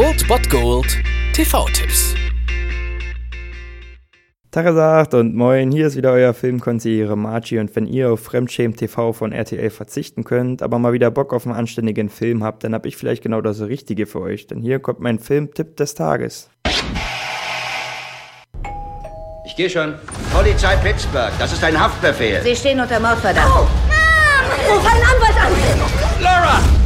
Old Bot Gold TV-Tipps. Tagesagt und moin, hier ist wieder euer Filmkonsigliere Margie und wenn ihr auf Fremdschämen TV von RTL verzichten könnt, aber mal wieder Bock auf einen anständigen Film habt, dann hab ich vielleicht genau das Richtige für euch, denn hier kommt mein Filmtipp des Tages. Ich gehe schon. Polizei Pittsburgh, das ist ein Haftbefehl. Sie stehen unter Mordverdacht. Oh. Ruf einen Anwalt an! Laura!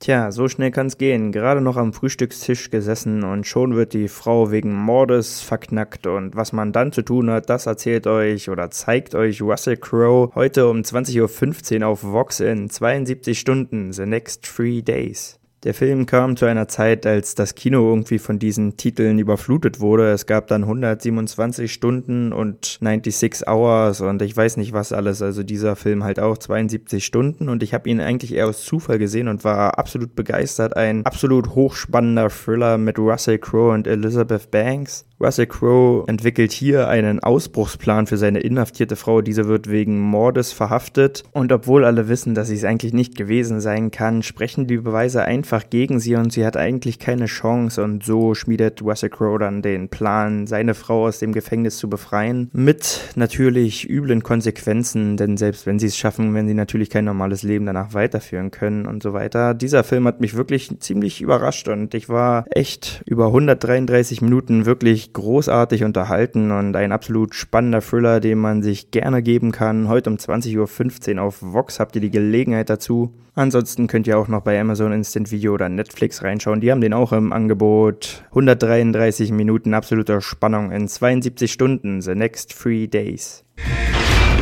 Tja, so schnell kann's gehen. Gerade noch am Frühstückstisch gesessen und schon wird die Frau wegen Mordes verknackt und was man dann zu tun hat, das erzählt euch oder zeigt euch Russell Crowe heute um 20.15 Uhr auf Vox in 72 Stunden, The Next Three Days. Der Film kam zu einer Zeit, als das Kino irgendwie von diesen Titeln überflutet wurde. Es gab dann 127 Stunden und 96 Hours und ich weiß nicht was alles. Also dieser Film halt auch 72 Stunden und ich habe ihn eigentlich eher aus Zufall gesehen und war absolut begeistert. Ein absolut hochspannender Thriller mit Russell Crowe und Elizabeth Banks. Russell Crowe entwickelt hier einen Ausbruchsplan für seine inhaftierte Frau. Diese wird wegen Mordes verhaftet. Und obwohl alle wissen, dass sie es eigentlich nicht gewesen sein kann, sprechen die Beweise einfach gegen sie und sie hat eigentlich keine Chance. Und so schmiedet Russell Crowe dann den Plan, seine Frau aus dem Gefängnis zu befreien. Mit natürlich üblen Konsequenzen, denn selbst wenn sie es schaffen, werden sie natürlich kein normales Leben danach weiterführen können und so weiter. Dieser Film hat mich wirklich ziemlich überrascht und ich war echt über 133 Minuten wirklich großartig unterhalten und ein absolut spannender Thriller, den man sich gerne geben kann. Heute um 20.15 Uhr auf Vox habt ihr die Gelegenheit dazu. Ansonsten könnt ihr auch noch bei Amazon Instant Video oder Netflix reinschauen. Die haben den auch im Angebot. 133 Minuten absoluter Spannung in 72 Stunden. The next three days.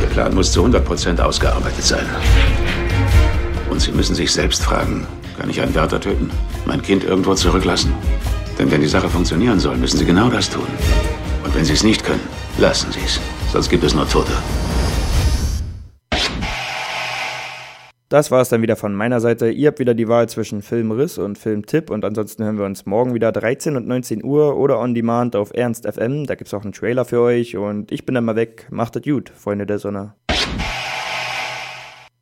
Ihr Plan muss zu 100% ausgearbeitet sein. Und Sie müssen sich selbst fragen, kann ich einen Wärter töten? Mein Kind irgendwo zurücklassen? Denn wenn die Sache funktionieren soll, müssen Sie genau das tun. Und wenn Sie es nicht können, lassen Sie es. Sonst gibt es nur Tote. Das war es dann wieder von meiner Seite. Ihr habt wieder die Wahl zwischen Filmriss und Filmtipp und ansonsten hören wir uns morgen wieder 13 und 19 Uhr oder on demand auf Ernst FM. Da gibt es auch einen Trailer für euch und ich bin dann mal weg. Macht es gut, Freunde der Sonne.